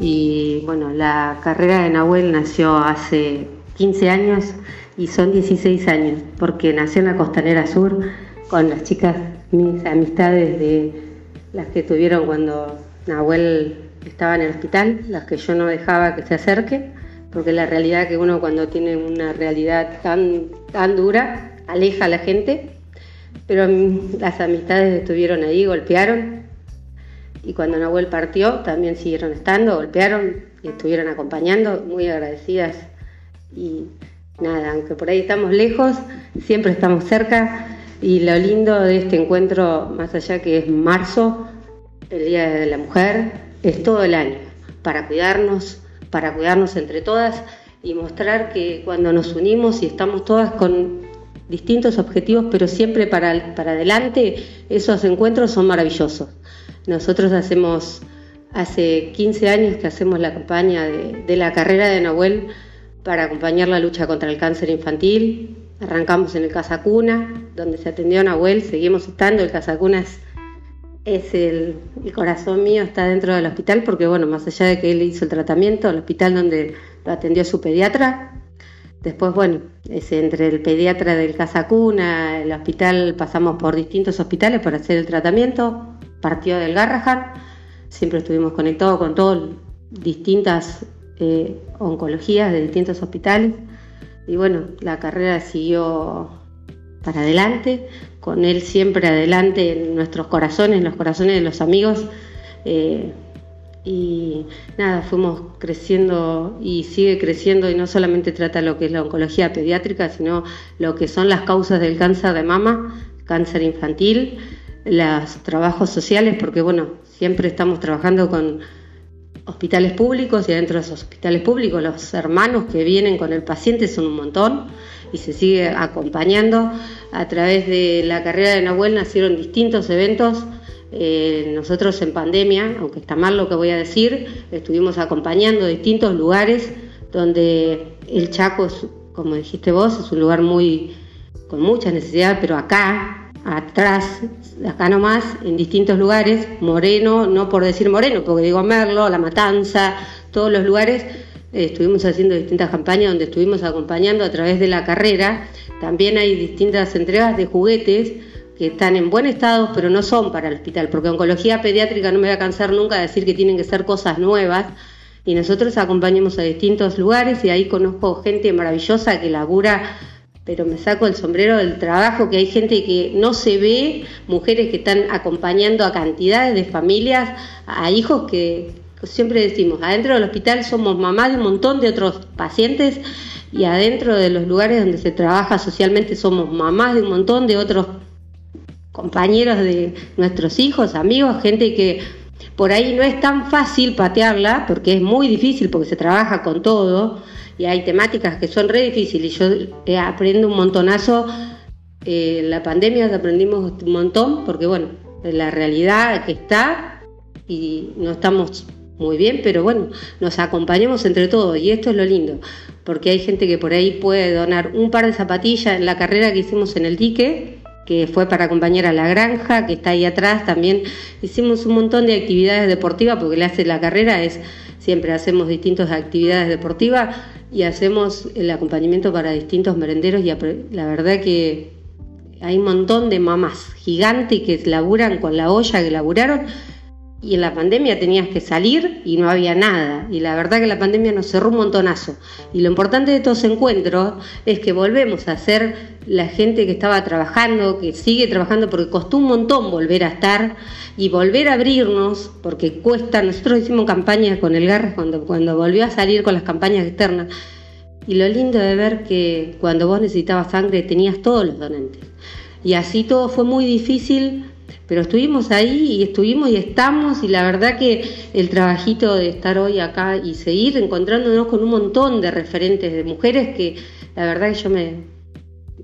Y bueno, la carrera de Nahuel nació hace 15 años y son 16 años, porque nació en la Costanera Sur con las chicas, mis amistades de las que tuvieron cuando Nahuel estaba en el hospital, las que yo no dejaba que se acerque, porque la realidad que uno cuando tiene una realidad tan, tan dura, aleja a la gente, pero las amistades estuvieron ahí, golpearon, y cuando Nahuel partió también siguieron estando, golpearon y estuvieron acompañando, muy agradecidas. Y nada, aunque por ahí estamos lejos, siempre estamos cerca. Y lo lindo de este encuentro, más allá que es marzo, el Día de la Mujer, es todo el año, para cuidarnos, para cuidarnos entre todas y mostrar que cuando nos unimos y estamos todas con distintos objetivos, pero siempre para, para adelante, esos encuentros son maravillosos. Nosotros hacemos, hace 15 años que hacemos la campaña de, la carrera de Nahuel para acompañar la lucha contra el cáncer infantil. Arrancamos en el Casa Cuna, donde se atendió a Nahuel, seguimos estando. El Casa Cuna es, el, corazón mío, está dentro del hospital, porque bueno, más allá de que él hizo el tratamiento, el hospital donde lo atendió su pediatra, Después, bueno, es entre el pediatra del Casa Cuna, el hospital, pasamos por distintos hospitales para hacer el tratamiento partió del Garrahan, siempre estuvimos conectados con todas distintas eh, oncologías de distintos hospitales. Y bueno, la carrera siguió para adelante, con él siempre adelante en nuestros corazones, en los corazones de los amigos. Eh, y nada, fuimos creciendo y sigue creciendo y no solamente trata lo que es la oncología pediátrica, sino lo que son las causas del cáncer de mama, cáncer infantil, los trabajos sociales, porque bueno, siempre estamos trabajando con hospitales públicos y adentro de esos hospitales públicos los hermanos que vienen con el paciente son un montón y se sigue acompañando. A través de la carrera de Nahuel nacieron distintos eventos. Eh, nosotros en pandemia, aunque está mal lo que voy a decir, estuvimos acompañando distintos lugares donde el Chaco, como dijiste vos, es un lugar muy con mucha necesidad, pero acá atrás, acá nomás, en distintos lugares, Moreno, no por decir Moreno, porque digo Merlo, La Matanza, todos los lugares, eh, estuvimos haciendo distintas campañas donde estuvimos acompañando a través de la carrera. También hay distintas entregas de juguetes que están en buen estado, pero no son para el hospital, porque oncología pediátrica no me voy a cansar nunca de decir que tienen que ser cosas nuevas. Y nosotros acompañamos a distintos lugares y ahí conozco gente maravillosa que labura pero me saco el sombrero del trabajo, que hay gente que no se ve, mujeres que están acompañando a cantidades de familias, a hijos que siempre decimos, adentro del hospital somos mamás de un montón de otros pacientes y adentro de los lugares donde se trabaja socialmente somos mamás de un montón de otros compañeros de nuestros hijos, amigos, gente que por ahí no es tan fácil patearla, porque es muy difícil, porque se trabaja con todo, y hay temáticas que son re difíciles. Yo eh, aprendo un montonazo. Eh, la pandemia aprendimos un montón porque, bueno, la realidad que está y no estamos muy bien, pero bueno, nos acompañamos entre todos y esto es lo lindo, porque hay gente que por ahí puede donar un par de zapatillas en la carrera que hicimos en el dique, que fue para acompañar a la granja, que está ahí atrás, también. Hicimos un montón de actividades deportivas, porque le hace la carrera es, siempre hacemos distintas actividades deportivas, y hacemos el acompañamiento para distintos merenderos y la verdad que hay un montón de mamás gigantes que laburan con la olla que laburaron y en la pandemia tenías que salir y no había nada. Y la verdad que la pandemia nos cerró un montonazo. Y lo importante de estos encuentros es que volvemos a ser la gente que estaba trabajando, que sigue trabajando, porque costó un montón volver a estar y volver a abrirnos, porque cuesta. Nosotros hicimos campañas con el Garras cuando, cuando volvió a salir con las campañas externas. Y lo lindo de ver que cuando vos necesitabas sangre tenías todos los donantes. Y así todo fue muy difícil pero estuvimos ahí y estuvimos y estamos y la verdad que el trabajito de estar hoy acá y seguir encontrándonos con un montón de referentes de mujeres que la verdad que yo me,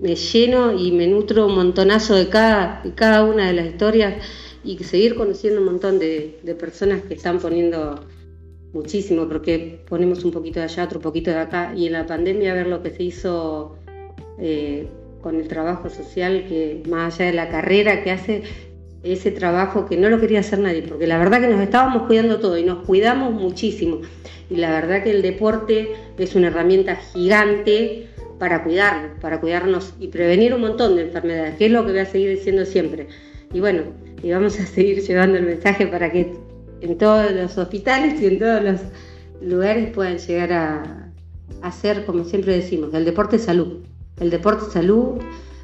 me lleno y me nutro un montonazo de cada, cada una de las historias y seguir conociendo un montón de, personas que están poniendo muchísimo, porque ponemos un poquito de allá, otro poquito de acá, y en la pandemia ver lo que se hizo eh, con el trabajo social, que más allá de la carrera que hace, ese trabajo que no lo quería hacer nadie, porque la verdad que nos estábamos cuidando todo y nos cuidamos muchísimo. Y la verdad que el deporte es una herramienta gigante para cuidarnos, para cuidarnos y prevenir un montón de enfermedades, que es lo que voy a seguir diciendo siempre. Y bueno, y vamos a seguir llevando el mensaje para que en todos los hospitales y en todos los lugares puedan llegar a, hacer, como siempre decimos, el deporte salud. El deporte salud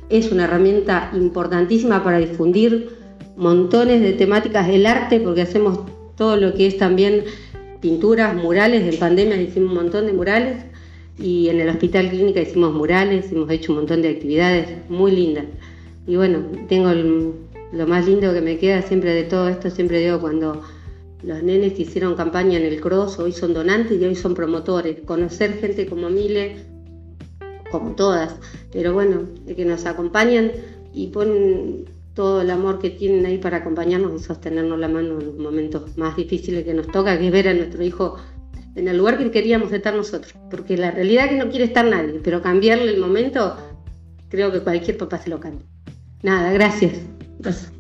es una herramienta importantísima para difundir montones de temáticas del arte, porque hacemos todo lo que es también pinturas, murales, en pandemia hicimos un montón de murales y en el hospital clínica hicimos murales, hemos hecho un montón de actividades muy lindas. Y bueno, tengo lo más lindo que me queda siempre de todo esto, siempre digo cuando los nenes que hicieron campaña en el cross hoy son donantes y hoy son promotores. Conocer gente como Mile, como todas, pero bueno, de que nos acompañan y ponen todo el amor que tienen ahí para acompañarnos y sostenernos la mano en los momentos más difíciles que nos toca, que es ver a nuestro hijo en el lugar que queríamos estar nosotros. Porque la realidad es que no quiere estar nadie, pero cambiarle el momento, creo que cualquier papá se lo cambia. Nada, gracias. gracias.